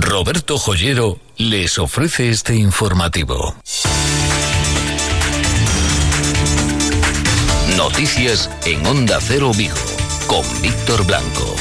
Roberto Joyero les ofrece este informativo. Noticias en Onda Cero Vigo con Víctor Blanco.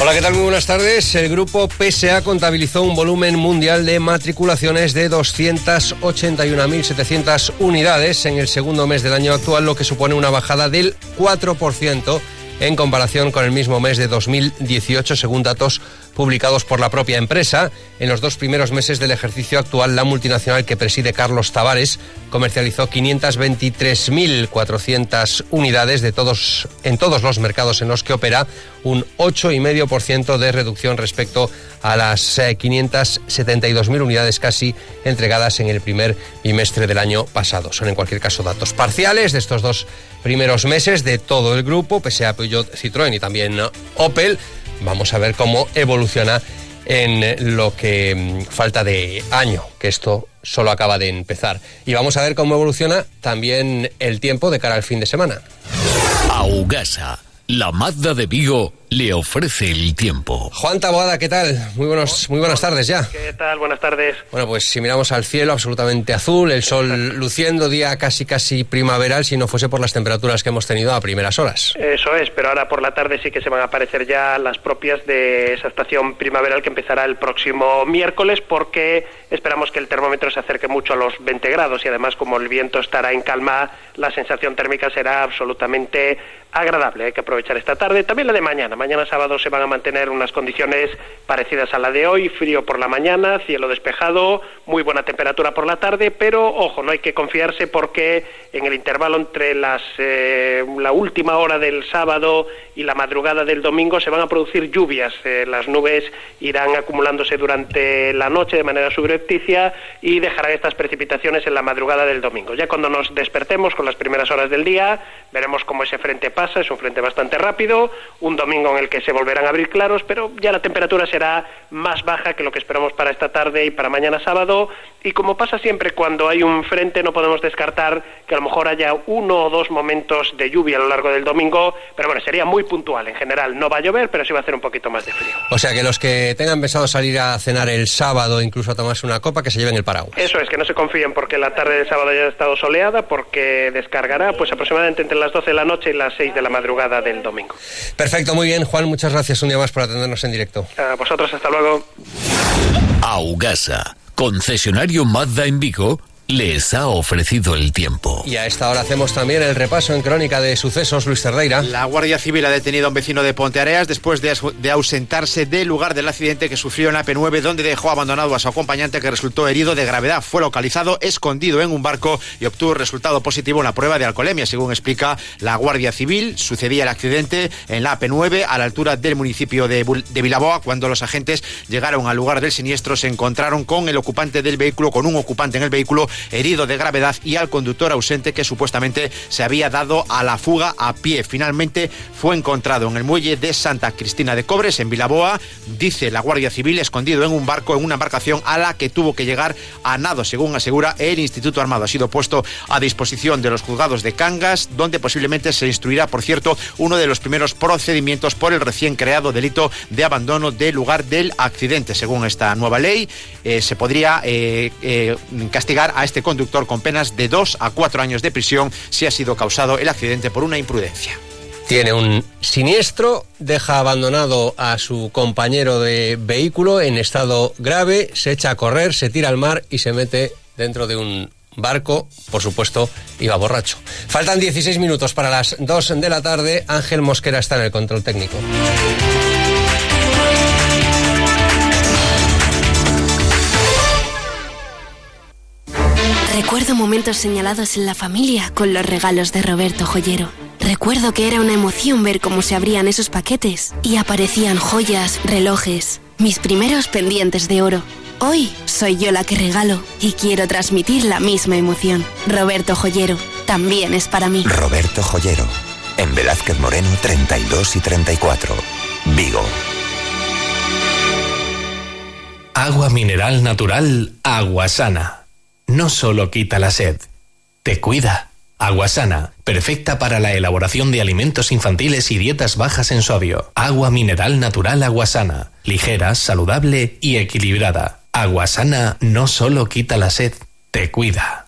Hola, ¿qué tal? Muy buenas tardes. El grupo PSA contabilizó un volumen mundial de matriculaciones de 281.700 unidades en el segundo mes del año actual, lo que supone una bajada del 4% en comparación con el mismo mes de 2018, según datos publicados por la propia empresa. En los dos primeros meses del ejercicio actual, la multinacional que preside Carlos Tavares comercializó 523.400 unidades de todos, en todos los mercados en los que opera, un 8,5% de reducción respecto a las 572.000 eh, unidades casi entregadas en el primer bimestre del año pasado. Son en cualquier caso datos parciales de estos dos primeros meses de todo el grupo, pese a Peugeot, Citroën y también Opel. Vamos a ver cómo evoluciona en lo que mm, falta de año, que esto solo acaba de empezar. Y vamos a ver cómo evoluciona también el tiempo de cara al fin de semana. Augasa, la Mazda de Vigo le ofrece el tiempo. Juan Taboada, ¿qué tal? Muy, buenos, muy buenas tardes ya. ¿Qué tal? Buenas tardes. Bueno, pues si miramos al cielo, absolutamente azul, el sol luciendo, día casi casi primaveral, si no fuese por las temperaturas que hemos tenido a primeras horas. Eso es, pero ahora por la tarde sí que se van a aparecer ya las propias de esa estación primaveral que empezará el próximo miércoles, porque esperamos que el termómetro se acerque mucho a los 20 grados y además como el viento estará en calma, la sensación térmica será absolutamente agradable. Hay que aprovechar esta tarde, también la de mañana Mañana sábado se van a mantener unas condiciones parecidas a la de hoy, frío por la mañana, cielo despejado, muy buena temperatura por la tarde, pero ojo, no hay que confiarse porque en el intervalo entre las, eh, la última hora del sábado y la madrugada del domingo se van a producir lluvias. Eh, las nubes irán acumulándose durante la noche de manera subrepticia y dejarán estas precipitaciones en la madrugada del domingo. Ya cuando nos despertemos con las primeras horas del día, veremos cómo ese frente pasa, es un frente bastante rápido, un domingo en el que se volverán a abrir claros, pero ya la temperatura será más baja que lo que esperamos para esta tarde y para mañana sábado. Y como pasa siempre cuando hay un frente, no podemos descartar que a lo mejor haya uno o dos momentos de lluvia a lo largo del domingo, pero bueno, sería muy puntual. En general no va a llover, pero sí va a hacer un poquito más de frío. O sea que los que tengan pensado salir a cenar el sábado, incluso a tomarse una copa, que se lleven el paraguas. Eso es, que no se confíen porque la tarde del sábado ya ha estado soleada, porque descargará pues aproximadamente entre las 12 de la noche y las 6 de la madrugada del domingo. Perfecto, muy bien. Juan, muchas gracias un día más por atendernos en directo. A vosotros, hasta luego. Augasa, concesionario Mazda en Vigo les ha ofrecido el tiempo. Y a esta hora hacemos también el repaso en crónica de sucesos, Luis Cerdeira. La Guardia Civil ha detenido a un vecino de Ponteareas después de, de, ausentarse del lugar del accidente que sufrió en la P9, donde dejó abandonado a su acompañante que resultó herido de gravedad. Fue localizado escondido en un barco y obtuvo resultado positivo en la prueba de alcoholemia, según explica la Guardia Civil. Sucedía el accidente en la P9 a la altura del municipio de, de Vilaboa. Cuando los agentes llegaron al lugar del siniestro, se encontraron con el ocupante del vehículo, con un ocupante en el vehículo herido de gravedad y al conductor ausente que supuestamente se había dado a la fuga a pie. Finalmente fue encontrado en el muelle de Santa Cristina de Cobres, en Vilaboa, dice la Guardia Civil, escondido en un barco, en una embarcación a la que tuvo que llegar a nado, según asegura el Instituto Armado. Ha sido puesto a disposición de los juzgados de Cangas, donde posiblemente se instruirá, por cierto, uno de los primeros procedimientos por el recién creado delito de abandono del lugar del accidente. Según esta nueva ley, eh, se podría eh, eh, castigar a este conductor con penas de dos a cuatro años de prisión si ha sido causado el accidente por una imprudencia. Tiene un siniestro, deja abandonado a su compañero de vehículo en estado grave, se echa a correr, se tira al mar y se mete dentro de un barco, por supuesto, iba borracho. Faltan 16 minutos para las 2 de la tarde. Ángel Mosquera está en el control técnico. Recuerdo momentos señalados en la familia con los regalos de Roberto Joyero. Recuerdo que era una emoción ver cómo se abrían esos paquetes y aparecían joyas, relojes, mis primeros pendientes de oro. Hoy soy yo la que regalo y quiero transmitir la misma emoción. Roberto Joyero, también es para mí. Roberto Joyero, en Velázquez Moreno 32 y 34, Vigo. Agua mineral natural, agua sana no solo quita la sed, te cuida. Aguasana, perfecta para la elaboración de alimentos infantiles y dietas bajas en sodio. Agua mineral natural Aguasana, ligera, saludable y equilibrada. Aguasana no solo quita la sed, te cuida.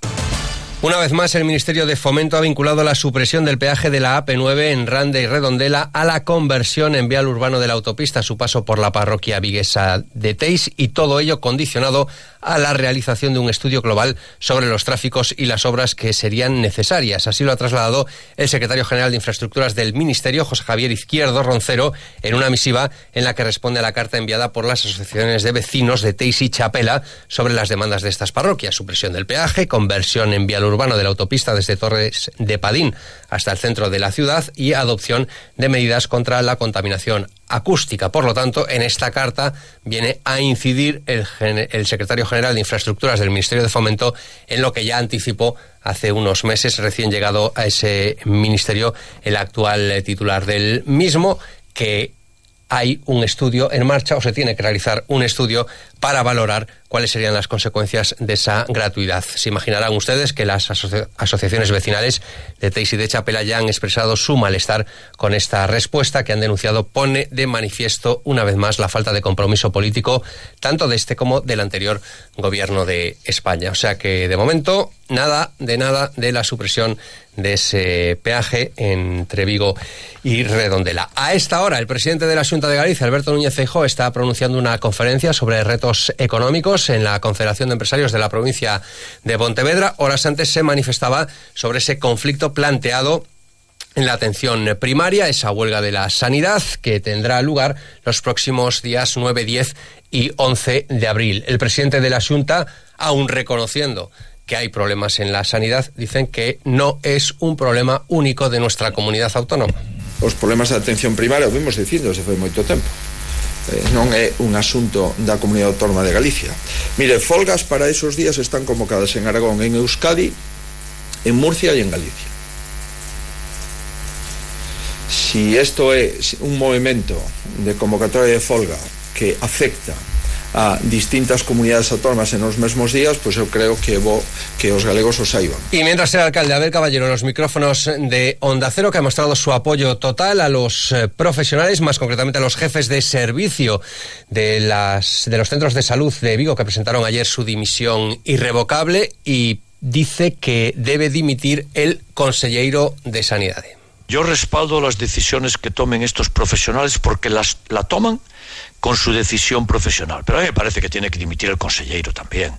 Una vez más, el Ministerio de Fomento ha vinculado la supresión del peaje de la AP9 en Rande y Redondela a la conversión en vial urbano de la autopista, su paso por la parroquia viguesa de Teis y todo ello condicionado a la realización de un estudio global sobre los tráficos y las obras que serían necesarias. Así lo ha trasladado el secretario general de Infraestructuras del Ministerio, José Javier Izquierdo Roncero, en una misiva en la que responde a la carta enviada por las asociaciones de vecinos de Teis y Chapela sobre las demandas de estas parroquias. Supresión del peaje, conversión en vial urbano de la autopista desde Torres de Padín hasta el centro de la ciudad y adopción de medidas contra la contaminación acústica. Por lo tanto, en esta carta viene a incidir el, el, secretario general de Infraestructuras del Ministerio de Fomento en lo que ya anticipó hace unos meses, recién llegado a ese ministerio, el actual titular del mismo, que hay un estudio en marcha o se tiene que realizar un estudio para valorar cuáles serían las consecuencias de esa gratuidad. Se imaginarán ustedes que las asociaciones vecinales de Teis y de Chapela ya han expresado su malestar con esta respuesta que han denunciado pone de manifiesto una vez más la falta de compromiso político tanto de este como del anterior gobierno de España. O sea que de momento nada de nada de la supresión de ese peaje entre Vigo y Redondela. A esta hora, el presidente de la Junta de Galicia, Alberto Núñez Feijóo, está pronunciando una conferencia sobre económicos en la Confederación de Empresarios de la provincia de Pontevedra. Horas antes se manifestaba sobre ese conflicto planteado en la atención primaria, esa huelga de la sanidad que tendrá lugar los próximos días 9, 10 y 11 de abril. El presidente de la Junta, aún reconociendo que hay problemas en la sanidad, dicen que no es un problema único de nuestra comunidad autónoma. Os problemas de atención primaria, vimos dicindo, se foi moito tempo. Eh, non é un asunto da Comunidade Autónoma de Galicia. Mire, folgas para esos días están convocadas en Aragón, en Euskadi, en Murcia e en Galicia. Si isto é un movimento de convocatoria de folga que afecta a distintas comunidades autónomas en los mismos días, pues yo creo que bo que os galegos os saiban. Y mientras el alcalde Abel Caballero en los micrófonos de Onda Cero, que ha mostrado su apoyo total a los eh, profesionales, más concretamente a los jefes de servicio de, las, de los centros de salud de Vigo, que presentaron ayer su dimisión irrevocable y dice que debe dimitir el consejero de Sanidad. Yo respaldo las decisiones que tomen estos profesionales porque las la toman con su decisión profesional. Pero a mí me parece que tiene que dimitir el consejero también.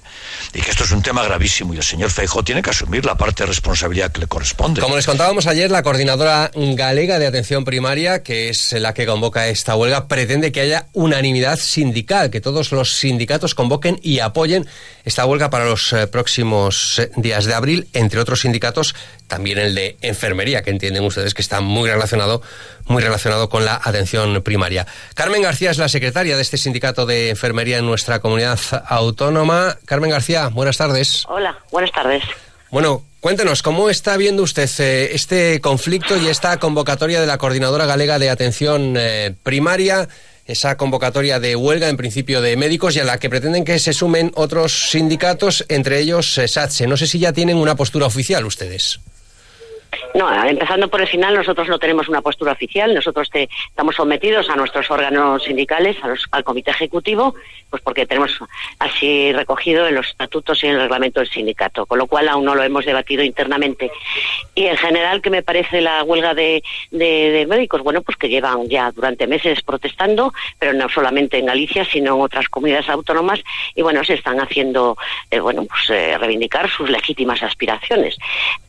Y que esto es un tema gravísimo y el señor Feijó tiene que asumir la parte de responsabilidad que le corresponde. Como les contábamos ayer, la coordinadora galega de atención primaria, que es la que convoca esta huelga, pretende que haya unanimidad sindical, que todos los sindicatos convoquen y apoyen esta huelga para los eh, próximos eh, días de abril, entre otros sindicatos, también el de enfermería, que entienden ustedes que está muy relacionado, muy relacionado con la atención primaria. Carmen García es la secretaria de este sindicato de enfermería en nuestra comunidad autónoma. Carmen García, buenas tardes. Hola, buenas tardes. Bueno, cuéntenos, ¿cómo está viendo usted eh, este conflicto y esta convocatoria de la Coordinadora Galega de Atención Primaria? esa convocatoria de huelga, en principio de médicos, y a la que pretenden que se sumen otros sindicatos, entre ellos eh, SATSE. No sé si ya tienen una postura oficial ustedes. No, empezando por el final, nosotros no tenemos una postura oficial, nosotros te, estamos sometidos a nuestros órganos sindicales, al comité ejecutivo, pues porque tenemos así recogido en los estatutos y en el reglamento del sindicato, con lo cual aún no lo hemos debatido internamente. Y en general, ¿qué me parece la huelga de, de, médicos? Bueno, pues que llevan ya durante meses protestando, pero no solamente en Galicia, sino en otras comunidades autónomas, y bueno, se están haciendo, eh, bueno, pues eh, reivindicar sus legítimas aspiraciones.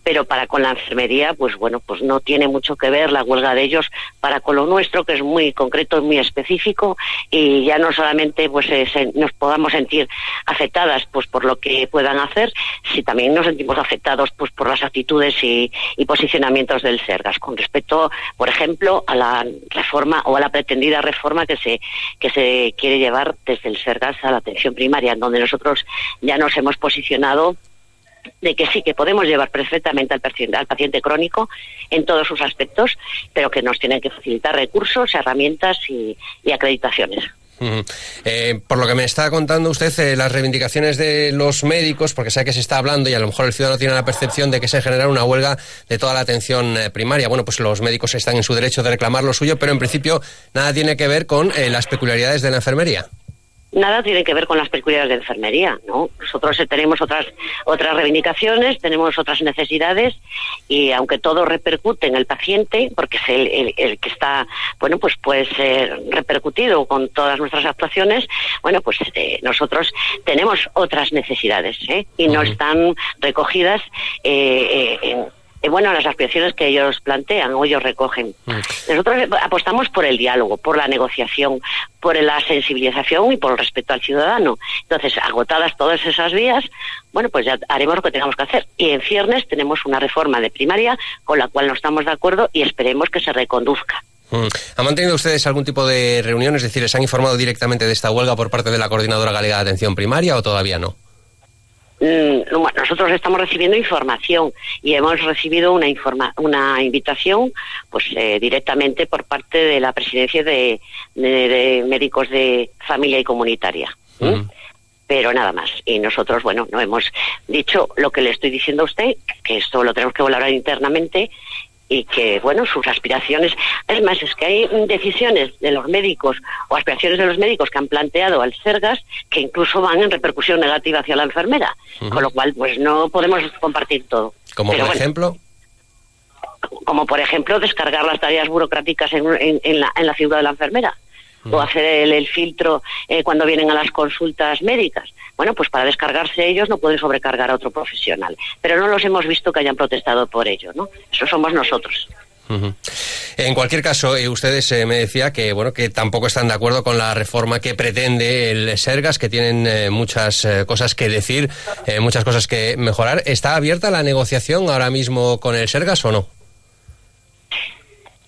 Pero para con la enfermería, pues bueno, pues no tiene mucho que ver la huelga de ellos para con lo nuestro, que es muy concreto, muy específico, y ya no solamente pues nos podamos sentir afectadas pues por lo que puedan hacer, si también nos sentimos afectados pues por las actitudes y, posicionamientos del Sergas. Con respecto, por ejemplo, a la reforma o a la pretendida reforma que se que se quiere llevar desde el Sergas a la atención primaria, en donde nosotros ya nos hemos posicionado de que sí, que podemos llevar perfectamente al paciente, crónico en todos sus aspectos, pero que nos tienen que facilitar recursos, herramientas y, acreditaciones. Eh, por lo que me está contando usted, eh, las reivindicaciones de los médicos, porque sé que se está hablando y a lo mejor el ciudadano tiene la percepción de que se genera una huelga de toda la atención eh, primaria. Bueno, pues los médicos están en su derecho de reclamar lo suyo, pero en principio nada tiene que ver con las peculiaridades de la enfermería nada tiene que ver con las peculiaridades de enfermería, ¿no? Nosotros tenemos otras otras reivindicaciones, tenemos otras necesidades y aunque todo repercute en el paciente, porque es el, el, que está, bueno, pues puede ser repercutido con todas nuestras actuaciones, bueno, pues eh, nosotros tenemos otras necesidades, ¿eh? Y no están recogidas eh, en eh, bueno, las aspiraciones que ellos plantean o ellos recogen. Nosotros apostamos por el diálogo, por la negociación, por la sensibilización y por el respeto al ciudadano. Entonces, agotadas todas esas vías, bueno, pues ya haremos lo que tengamos que hacer. Y en ciernes tenemos una reforma de primaria con la cual no estamos de acuerdo y esperemos que se reconduzca. Mm. ¿Han mantenido ustedes algún tipo de reunión? Es decir, ¿les han informado directamente de esta huelga por parte de la Coordinadora Galega de Atención Primaria o todavía no? Mm, nosotros estamos recibiendo información y hemos recibido una informa una invitación pues eh, directamente por parte de la presidencia de, médicos de familia y comunitaria pero nada más. Y nosotros bueno no hemos dicho lo que le estoy diciendo a usted que esto lo tenemos que valorar internamente y que, bueno, sus aspiraciones, es más, es que hay decisiones de los médicos o aspiraciones de los médicos que han planteado al Sergas que incluso van en repercusión negativa hacia la enfermera, con lo cual, pues no podemos compartir todo. Como por ejemplo. Como por ejemplo descargar las tareas burocráticas en, en, la, en la figura de la enfermera o hacer el, filtro eh, cuando vienen a las consultas médicas. Bueno, pues para descargarse ellos no pueden sobrecargar a otro profesional. Pero no los hemos visto que hayan protestado por ello, ¿no? Eso somos nosotros. En cualquier caso, eh, ustedes eh, me decía que bueno que tampoco están de acuerdo con la reforma que pretende el Sergas, que tienen muchas cosas que decir, muchas cosas que mejorar. ¿Está abierta la negociación ahora mismo con el Sergas o no?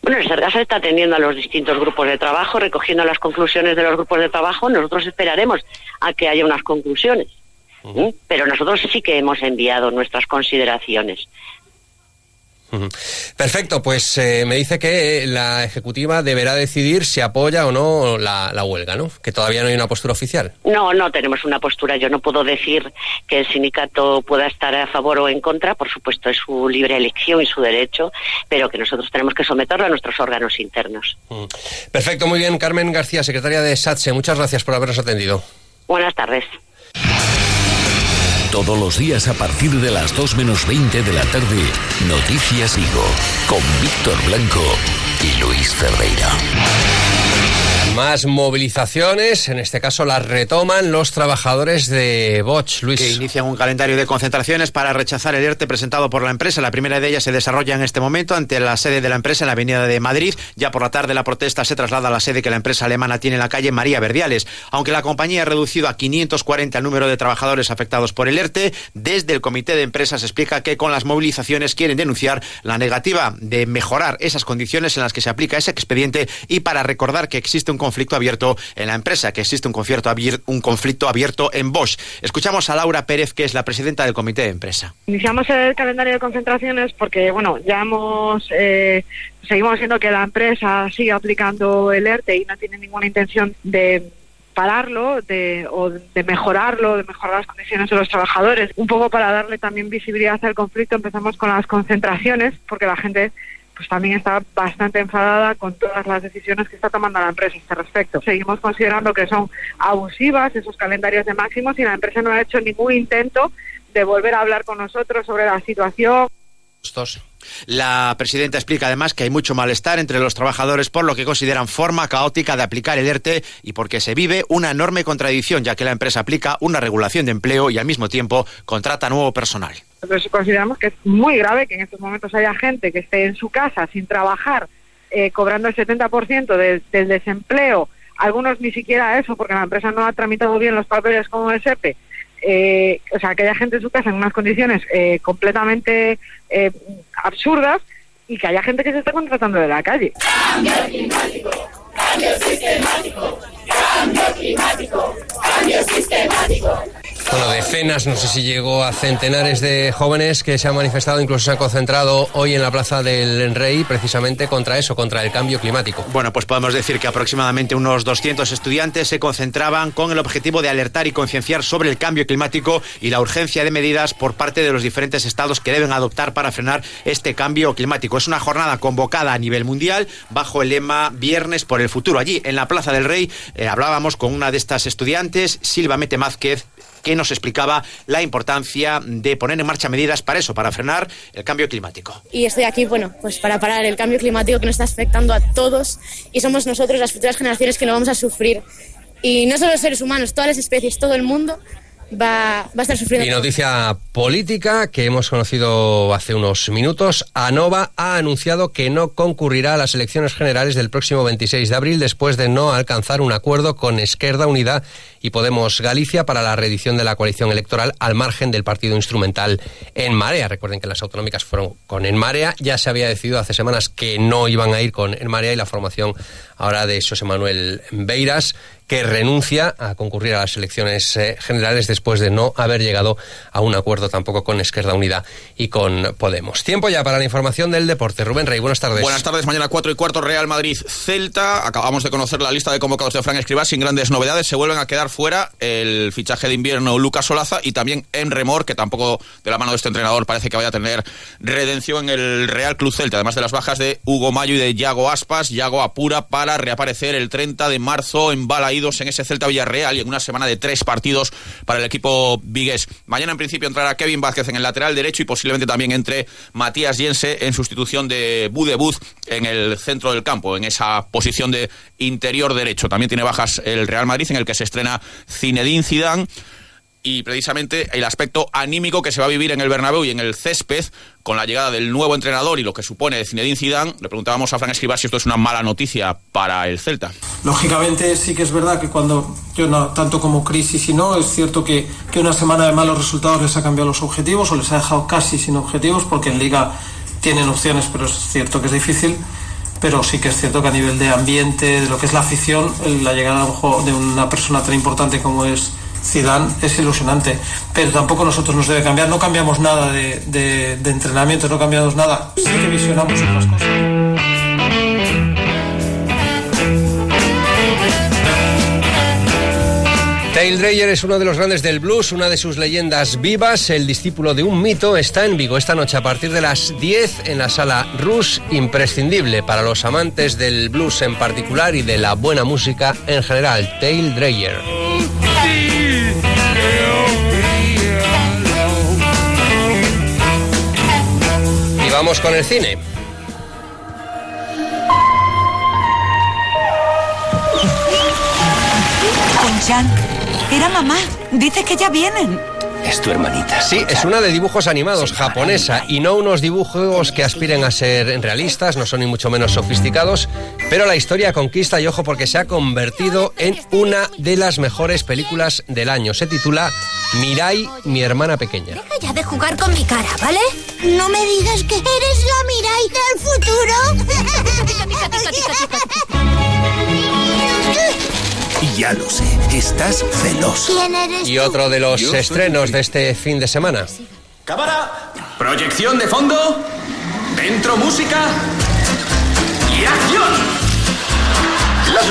Bueno, el Sergas está atendiendo a los distintos grupos de trabajo, recogiendo las conclusiones de los grupos de trabajo. Nosotros esperaremos a que haya unas conclusiones. Pero nosotros sí que hemos enviado nuestras consideraciones. Perfecto, pues eh, me dice que la Ejecutiva deberá decidir si apoya o no la, huelga, ¿no? Que todavía no hay una postura oficial. No, no tenemos una postura. Yo no puedo decir que el sindicato pueda estar a favor o en contra. Por supuesto, es su libre elección y su derecho, pero que nosotros tenemos que someterlo a nuestros órganos internos. Perfecto, muy bien. Carmen García, secretaria de SATSE, muchas gracias por habernos atendido. Buenas tardes. Todos los días a partir de las 2 menos 20 de la tarde, Noticias Higo, con Víctor Blanco y Luis Ferreira. Más movilizaciones, en este caso las retoman los trabajadores de Bosch, Luis. Que inician un calendario de concentraciones para rechazar el ERTE presentado por la empresa. La primera de ellas se desarrolla en este momento ante la sede de la empresa en la Avenida de Madrid. Ya por la tarde la protesta se traslada a la sede que la empresa alemana tiene en la calle María Verdiales. Aunque la compañía ha reducido a 540 el número de trabajadores afectados por el ERTE, desde el comité de empresas explica que con las movilizaciones quieren denunciar la negativa de mejorar esas condiciones en las que se aplica ese expediente y para recordar que existe un conflicto abierto en la empresa, que existe un conflicto, abierto, un conflicto abierto en Bosch. Escuchamos a Laura Pérez, que es la presidenta del comité de empresa. Iniciamos el calendario de concentraciones porque, bueno, ya hemos, eh, seguimos viendo que la empresa sigue aplicando el ERTE y no tiene ninguna intención de pararlo de, o de mejorarlo, de mejorar las condiciones de los trabajadores. Un poco para darle también visibilidad al conflicto empezamos con las concentraciones porque la gente pues también está bastante enfadada con todas las decisiones que está tomando la empresa a este respecto. Seguimos considerando que son abusivas esos calendarios de máximos y la empresa no ha hecho ningún intento de volver a hablar con nosotros sobre la situación. La presidenta explica además que hay mucho malestar entre los trabajadores por lo que consideran forma caótica de aplicar el ERTE y porque se vive una enorme contradicción, ya que la empresa aplica una regulación de empleo y al mismo tiempo contrata nuevo personal. Nosotros consideramos que es muy grave que en estos momentos haya gente que esté en su casa sin trabajar, eh, cobrando el 70% del desempleo, algunos ni siquiera eso, porque la empresa no ha tramitado bien los papeles como el SEPE, eh, o sea, que haya gente en su casa en unas condiciones eh, completamente eh, absurdas y que haya gente que se está contratando de la calle. Cambio climático, cambio sistemático, cambio climático, cambio sistemático. Bueno, decenas, no sé si llegó a centenares de jóvenes que se han manifestado, incluso se han concentrado hoy en la Plaza del Rey precisamente contra eso, contra el cambio climático. Bueno, pues podemos decir que aproximadamente unos 200 estudiantes se concentraban con el objetivo de alertar y concienciar sobre el cambio climático y la urgencia de medidas por parte de los diferentes estados que deben adoptar para frenar este cambio climático. Es una jornada convocada a nivel mundial bajo el lema Viernes por el futuro. Allí, en la Plaza del Rey, eh, hablábamos con una de estas estudiantes, Silva Mete Mázquez, que nos explicaba la importancia de poner en marcha medidas para eso, para frenar el cambio climático. Y estoy aquí, bueno, pues para parar el cambio climático que nos está afectando a todos y somos nosotros, las futuras generaciones, que no vamos a sufrir. Y no solo los seres humanos, todas las especies, todo el mundo va, a estar sufriendo. Y noticia política que hemos conocido hace unos minutos. ANOVA ha anunciado que no concurrirá a las elecciones generales del próximo 26 de abril después de no alcanzar un acuerdo con Esquerda Unida y Podemos Galicia para la reedición de la coalición electoral al margen del partido instrumental En Marea. Recuerden que las autonómicas fueron con En Marea. Ya se había decidido hace semanas que no iban a ir con En Marea y la formación ahora de José Manuel Beiras que renuncia a concurrir a las elecciones eh, generales después de no haber llegado a un acuerdo tampoco con Esquerda Unida y con Podemos. Tiempo ya para la información del deporte. Rubén Rey, buenas tardes. Buenas tardes, mañana 4 y cuarto Real Madrid-Celta. Acabamos de conocer la lista de convocados de Fran Escribá sin grandes novedades. Se vuelven a quedar fuera el fichaje de invierno Lucas Solaza y también Emre Mor, que tampoco de la mano de este entrenador parece que vaya a tener redención en el Real Club Celta, además de las bajas de Hugo Mayo y de Yago Aspas. Yago apura para reaparecer el 30 de marzo en En ese Celta Villarreal y en una semana de tres partidos para el equipo vigués. Mañana en principio entrará Kevin Vázquez en el lateral derecho y posiblemente también entre Matías Jense en sustitución de Budebuz en el centro del campo, en esa posición de interior derecho. También tiene bajas el Real Madrid en el que se estrena Zinedine Zidane y precisamente el aspecto anímico que se va a vivir en el Bernabéu y en el césped con la llegada del nuevo entrenador y lo que supone Zinedine Zidane, le preguntábamos a Fran Escribá si esto es una mala noticia para el Celta. Lógicamente sí que es verdad que cuando, yo no, tanto como crisis y no, es cierto que, que una semana de malos resultados les ha cambiado los objetivos o les ha dejado casi sin objetivos porque en liga tienen opciones, pero es cierto que es difícil pero sí que es cierto que a nivel de ambiente, de lo que es la afición, la llegada de una persona tan importante como es Zidane es ilusionante, pero tampoco nosotros nos debe cambiar. No cambiamos nada de, de, entrenamiento, no cambiamos nada. Sí que visionamos otras cosas. Dale Dreyer es uno de los grandes del blues, una de sus leyendas vivas, el discípulo de un mito, está en Vigo esta noche a partir de las 10 en la sala Rush, imprescindible para los amantes del blues en particular y de la buena música en general, Dale Dreyer. Vamos con el cine. Kunchan, era mamá. Dice que ya vienen. Es tu hermanita. Sí, es una de dibujos animados japonesa y no unos dibujos que aspiren a ser realistas, no son ni mucho menos sofisticados, pero la historia conquista y ojo porque se ha convertido en una de las mejores películas del año. Se titula Mirai, mi hermana pequeña. Deja ya de jugar con mi cara, ¿vale? No me digas que eres la Mirai del futuro. Ya lo sé, estás celoso. ¿Quién eres Y otro de los estrenos de este fin de semana. Cámara, proyección de fondo, dentro música y acción.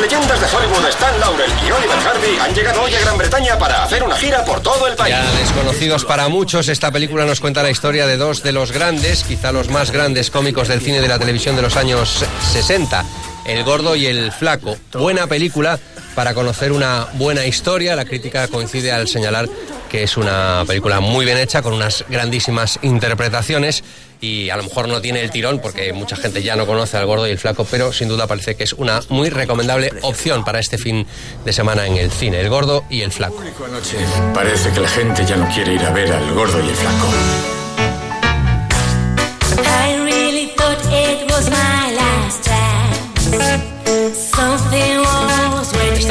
Leyendas de Hollywood Stan Laurel y Oliver Harvey han llegado hoy a Gran Bretaña para hacer una gira por todo el país. Ya desconocidos para muchos, esta película nos cuenta la historia de dos de los grandes, quizá los más grandes cómicos del cine y de la televisión de los años 60, El Gordo y el Flaco. Buena película para conocer una buena historia. La crítica coincide al señalar que es una película muy bien hecha, con unas grandísimas interpretaciones y a lo mejor no tiene el tirón porque mucha gente ya no conoce al gordo y el flaco, pero sin duda parece que es una muy recomendable opción para este fin de semana en el cine, el gordo y el flaco. Parece que la gente ya no quiere ir a ver al gordo y el flaco.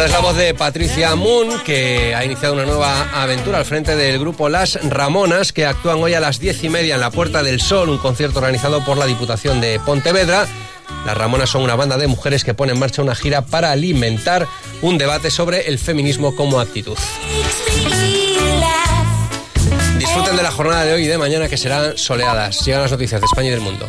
Es la voz de Patricia Moon, que ha iniciado una nueva aventura al frente del grupo Las Ramonas, que actúan hoy a las diez y media en la Puerta del Sol, un concierto organizado por la Diputación de Pontevedra. Las Ramonas son una banda de mujeres que pone en marcha una gira para alimentar un debate sobre el feminismo como actitud. Disfruten de la jornada de hoy y de mañana que serán soleadas. Llegan las noticias de España y del mundo.